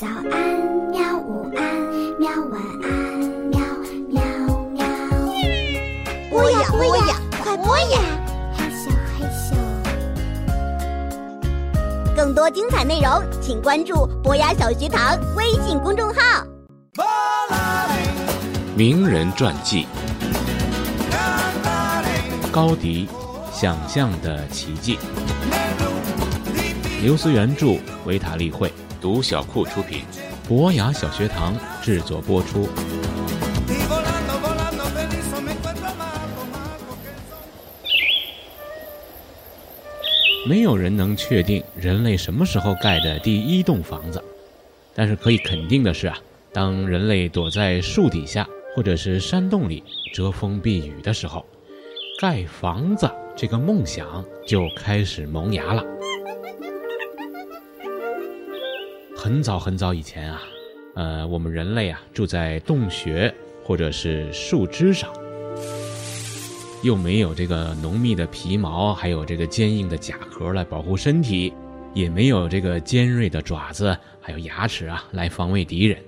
早安，喵！午安，喵！晚安，喵喵喵！播呀播呀，快播呀！嘿咻，嘿咻。更多精彩内容，请关注博雅小学堂微信公众号。名人传记：高迪，想象的奇迹。刘思原著，维塔利绘，独小库出品，博雅小学堂制作播出。没有人能确定人类什么时候盖的第一栋房子，但是可以肯定的是啊，当人类躲在树底下或者是山洞里遮风避雨的时候，盖房子这个梦想就开始萌芽了。很早很早以前啊，呃，我们人类啊住在洞穴或者是树枝上。又没有这个浓密的皮毛，还有这个坚硬的甲壳来保护身体，也没有这个尖锐的爪子，还有牙齿啊来防卫敌人。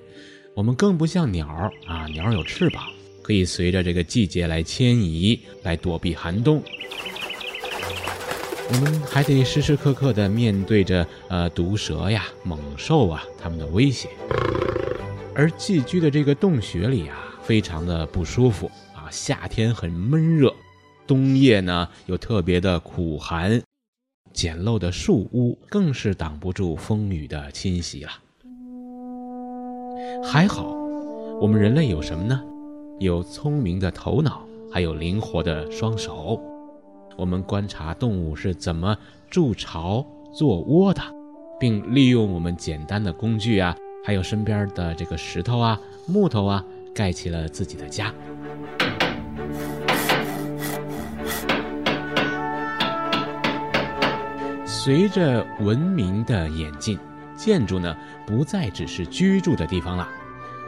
我们更不像鸟啊，鸟有翅膀，可以随着这个季节来迁移，来躲避寒冬。我们还得时时刻刻的面对着呃毒蛇呀、猛兽啊它们的威胁。而寄居的这个洞穴里啊，非常的不舒服啊，夏天很闷热。冬夜呢，又特别的苦寒，简陋的树屋更是挡不住风雨的侵袭了。还好，我们人类有什么呢？有聪明的头脑，还有灵活的双手。我们观察动物是怎么筑巢、做窝的，并利用我们简单的工具啊，还有身边的这个石头啊、木头啊，盖起了自己的家。随着文明的演进，建筑呢不再只是居住的地方了，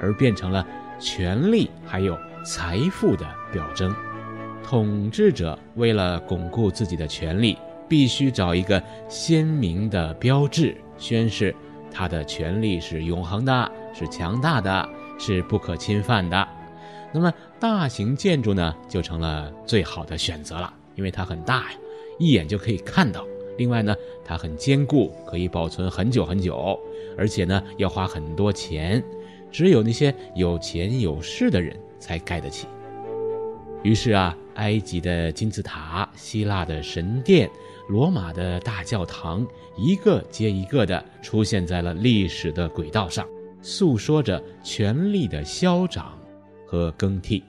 而变成了权力还有财富的表征。统治者为了巩固自己的权力，必须找一个鲜明的标志，宣示他的权力是永恒的、是强大的、是不可侵犯的。那么，大型建筑呢就成了最好的选择了，因为它很大呀，一眼就可以看到。另外呢，它很坚固，可以保存很久很久，而且呢，要花很多钱，只有那些有钱有势的人才盖得起。于是啊，埃及的金字塔、希腊的神殿、罗马的大教堂，一个接一个的出现在了历史的轨道上，诉说着权力的消长和更替。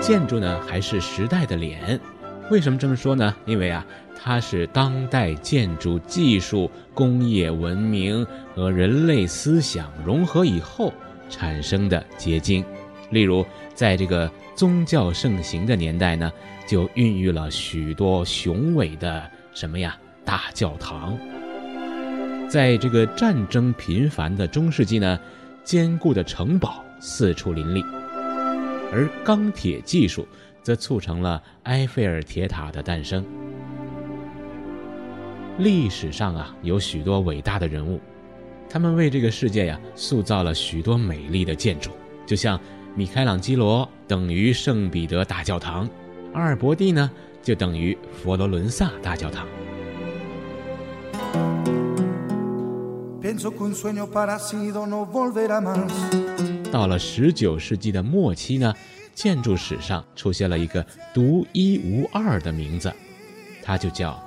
建筑呢，还是时代的脸。为什么这么说呢？因为啊，它是当代建筑技术、工业文明和人类思想融合以后产生的结晶。例如，在这个宗教盛行的年代呢，就孕育了许多雄伟的什么呀大教堂。在这个战争频繁的中世纪呢，坚固的城堡四处林立。而钢铁技术则促成了埃菲尔铁塔的诞生。历史上啊，有许多伟大的人物，他们为这个世界呀塑造了许多美丽的建筑。就像米开朗基罗等于圣彼得大教堂，阿尔伯蒂呢就等于佛罗伦萨大教堂。到了十九世纪的末期呢，建筑史上出现了一个独一无二的名字，他就叫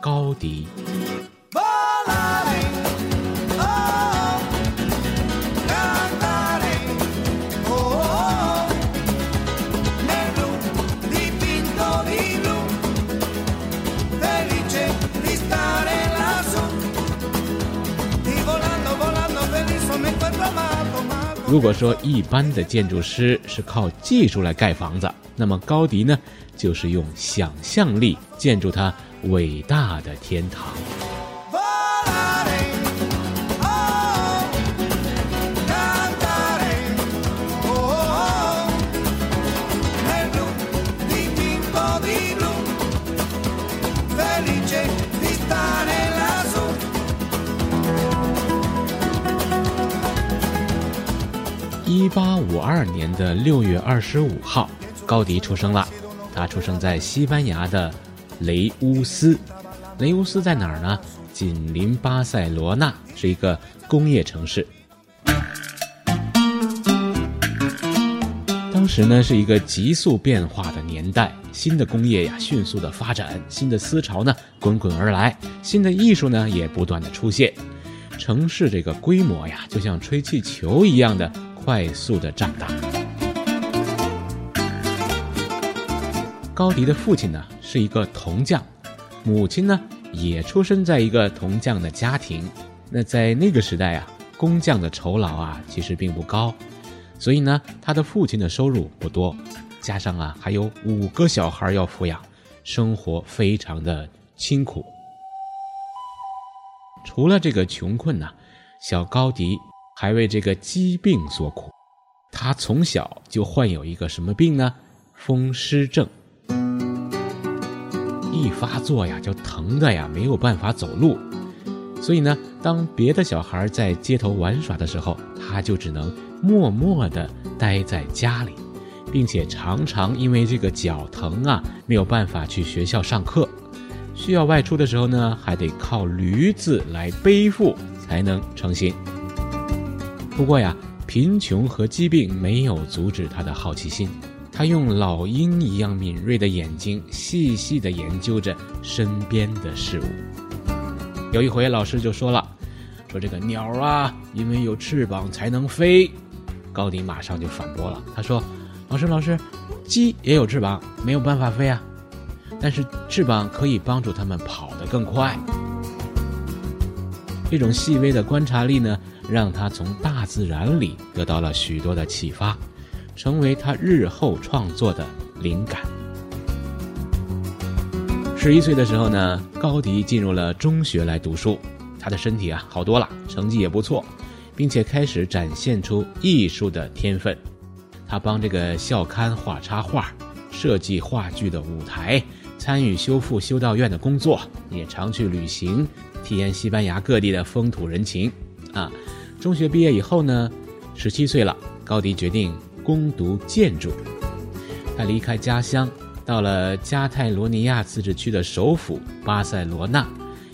高迪。如果说一般的建筑师是靠技术来盖房子，那么高迪呢，就是用想象力建筑他伟大的天堂。八五二年的六月二十五号，高迪出生了。他出生在西班牙的雷乌斯。雷乌斯在哪儿呢？紧邻巴塞罗那，是一个工业城市。当时呢，是一个急速变化的年代，新的工业呀迅速的发展，新的思潮呢滚滚而来，新的艺术呢也不断的出现。城市这个规模呀，就像吹气球一样的快速的长大。高迪的父亲呢是一个铜匠，母亲呢也出生在一个铜匠的家庭。那在那个时代啊，工匠的酬劳啊其实并不高，所以呢，他的父亲的收入不多，加上啊还有五个小孩要抚养，生活非常的辛苦。除了这个穷困呐，小高迪还为这个疾病所苦。他从小就患有一个什么病呢？风湿症。一发作呀，就疼的呀，没有办法走路。所以呢，当别的小孩在街头玩耍的时候，他就只能默默地待在家里，并且常常因为这个脚疼啊，没有办法去学校上课。需要外出的时候呢，还得靠驴子来背负才能成行。不过呀，贫穷和疾病没有阻止他的好奇心。他用老鹰一样敏锐的眼睛，细细地研究着身边的事物。有一回，老师就说了：“说这个鸟啊，因为有翅膀才能飞。”高迪马上就反驳了，他说：“老师，老师，鸡也有翅膀，没有办法飞啊。但是翅膀可以帮助它们跑得更快。”这种细微的观察力呢，让他从大自然里得到了许多的启发。成为他日后创作的灵感。十一岁的时候呢，高迪进入了中学来读书，他的身体啊好多了，成绩也不错，并且开始展现出艺术的天分。他帮这个校刊画插画，设计话剧的舞台，参与修复修道院的工作，也常去旅行，体验西班牙各地的风土人情。啊，中学毕业以后呢，十七岁了，高迪决定。攻读建筑，他离开家乡，到了加泰罗尼亚自治区的首府巴塞罗那，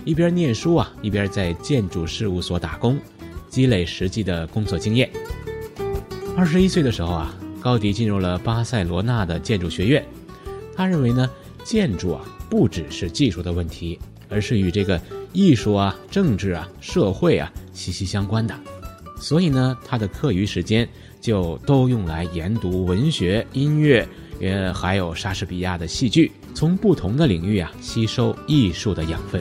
一边念书啊，一边在建筑事务所打工，积累实际的工作经验。二十一岁的时候啊，高迪进入了巴塞罗那的建筑学院。他认为呢，建筑啊不只是技术的问题，而是与这个艺术啊、政治啊、社会啊息息相关的。所以呢，他的课余时间。就都用来研读文学、音乐，呃，还有莎士比亚的戏剧，从不同的领域啊吸收艺术的养分。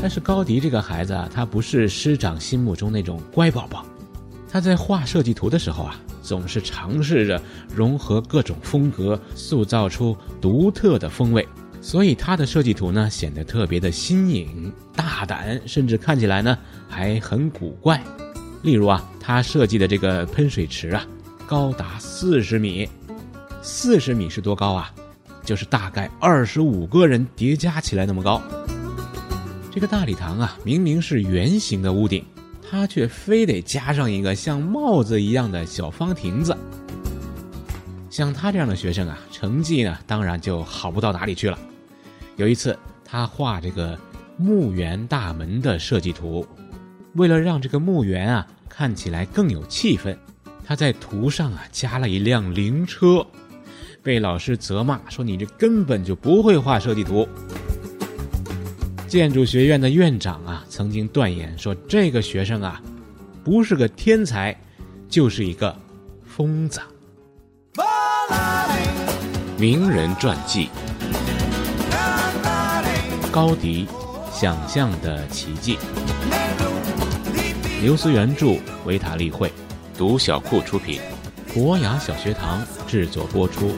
但是高迪这个孩子啊，他不是师长心目中那种乖宝宝，他在画设计图的时候啊，总是尝试着融合各种风格，塑造出独特的风味，所以他的设计图呢显得特别的新颖、大胆，甚至看起来呢还很古怪。例如啊，他设计的这个喷水池啊，高达四十米，四十米是多高啊？就是大概二十五个人叠加起来那么高。这个大礼堂啊，明明是圆形的屋顶，他却非得加上一个像帽子一样的小方亭子。像他这样的学生啊，成绩呢，当然就好不到哪里去了。有一次，他画这个墓园大门的设计图。为了让这个墓园啊看起来更有气氛，他在图上啊加了一辆灵车，被老师责骂说：“你这根本就不会画设计图。”建筑学院的院长啊曾经断言说：“这个学生啊，不是个天才，就是一个疯子。”名人传记：高迪，想象的奇迹。刘思原著，维塔利会，读小库出品，博雅小学堂制作播出。